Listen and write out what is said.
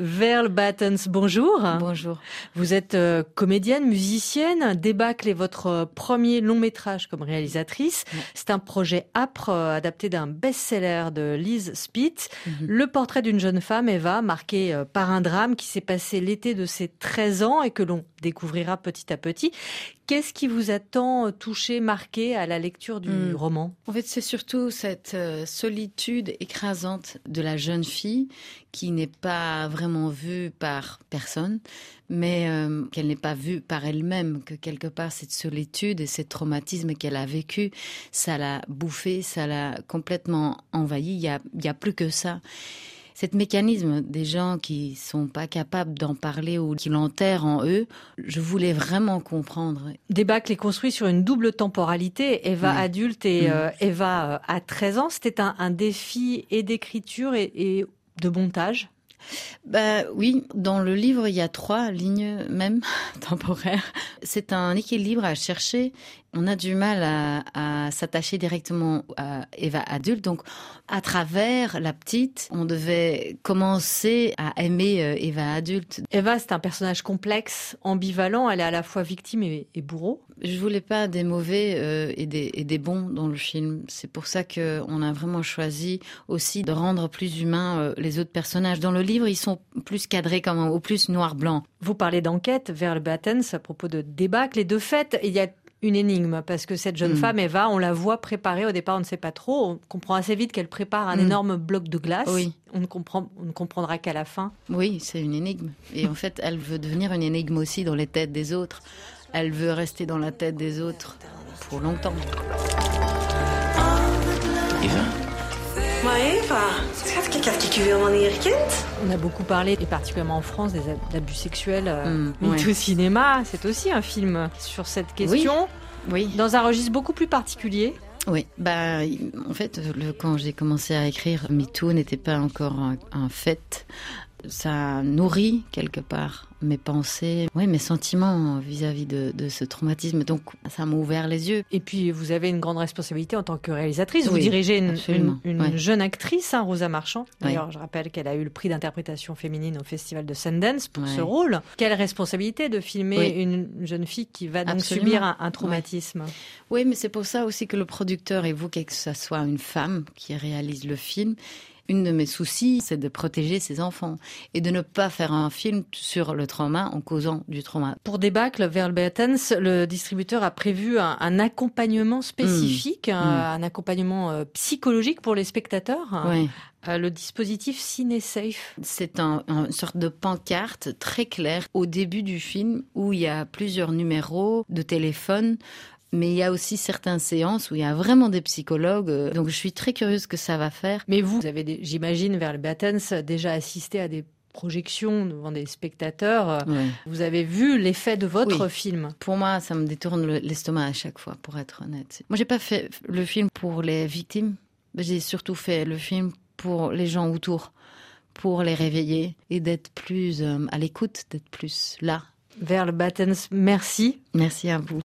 Verle Battens, bonjour. Bonjour. Vous êtes euh, comédienne, musicienne. Débâcle est votre premier long métrage comme réalisatrice. C'est un projet âpre euh, adapté d'un best-seller de Liz Spitz. Mhm. Le portrait d'une jeune femme, Eva, marquée euh, par un drame qui s'est passé l'été de ses 13 ans et que l'on découvrira petit à petit. Qu'est-ce qui vous a tant touché, marqué à la lecture du hmm. roman? En fait, c'est surtout cette solitude écrasante de la jeune fille qui n'est pas vraiment vue par personne, mais euh, qu'elle n'est pas vue par elle-même, que quelque part cette solitude et ce traumatisme qu'elle a vécu, ça l'a bouffé, ça l'a complètement envahi, il n'y a, y a plus que ça cet mécanisme des gens qui sont pas capables d'en parler ou qui l'enterrent en eux, je voulais vraiment comprendre. Débâcle est construit sur une double temporalité, Eva adulte et euh, Eva euh, à 13 ans. C'était un, défi et d'écriture et de montage bah oui, dans le livre, il y a trois lignes même temporaires. C'est un équilibre à chercher. On a du mal à, s'attacher directement à Eva adulte. Donc, à travers la petite, on devait commencer à aimer euh, Eva adulte. Eva, c'est un personnage complexe, ambivalent. Elle est à la fois victime et, bourreau. Je voulais pas des mauvais euh, et, des, et des bons dans le film. C'est pour ça qu'on a vraiment choisi aussi de rendre plus humains euh, les autres personnages. Dans le livre, ils sont plus cadrés comme au plus noir-blanc. Vous parlez d'enquête vers le Battens à propos de débâcle et de fait, il y a une énigme parce que cette jeune mm. femme Eva, on la voit préparer au départ, on ne sait pas trop. On comprend assez vite qu'elle prépare un mm. énorme bloc de glace. Oui. On ne comprend, on ne comprendra qu'à la fin. Oui, c'est une énigme. Et en fait, elle veut devenir une énigme aussi dans les têtes des autres. Elle veut rester dans la tête des autres pour longtemps. Eva on a beaucoup parlé, et particulièrement en France, des abus sexuels. Euh, mm, tout cinéma, c'est aussi un film sur cette question. Oui. Dans un registre beaucoup plus particulier. Oui, bah, en fait, le, quand j'ai commencé à écrire, MeToo n'était pas encore un fait ça nourrit quelque part mes pensées, oui, mes sentiments vis-à-vis de, ce traumatisme. Donc, ça m'a ouvert les yeux. Et puis, vous avez une grande responsabilité en tant que réalisatrice. Vous dirigez une, jeune actrice, hein, Rosa Marchand. D'ailleurs, je rappelle qu'elle a eu le prix d'interprétation féminine au Festival de Sundance pour ce rôle. Quelle responsabilité de filmer une jeune fille qui va donc subir un, un traumatisme? Oui, mais c'est pour ça aussi que le producteur évoquait que ce soit une femme qui réalise le film une de mes soucis, c'est de protéger ses enfants et de ne pas faire un film sur le trauma en causant du trauma. Pour Débâcle, Verlbertens, le distributeur a prévu un, accompagnement spécifique, mmh. un, accompagnement euh, psychologique pour les spectateurs. Oui. Euh, le dispositif CineSafe. C'est un, une sorte de pancarte très claire au début du film où il y a plusieurs numéros de téléphone mais il y a aussi certaines séances où il y a vraiment des psychologues. Euh, donc je suis très curieuse que ça va faire. Mais vous, vous avez, j'imagine, vers le Battens, déjà assisté à des projections devant des spectateurs. Vous avez vu l'effet de votre film? Pour moi, ça me détourne l'estomac à chaque fois, pour être honnête. Moi, j'ai pas fait le film pour les victimes. J'ai surtout fait le film pour les gens autour, pour les réveiller et d'être plus euh, à l'écoute, d'être plus là. Vers le Battens, merci. Merci à vous.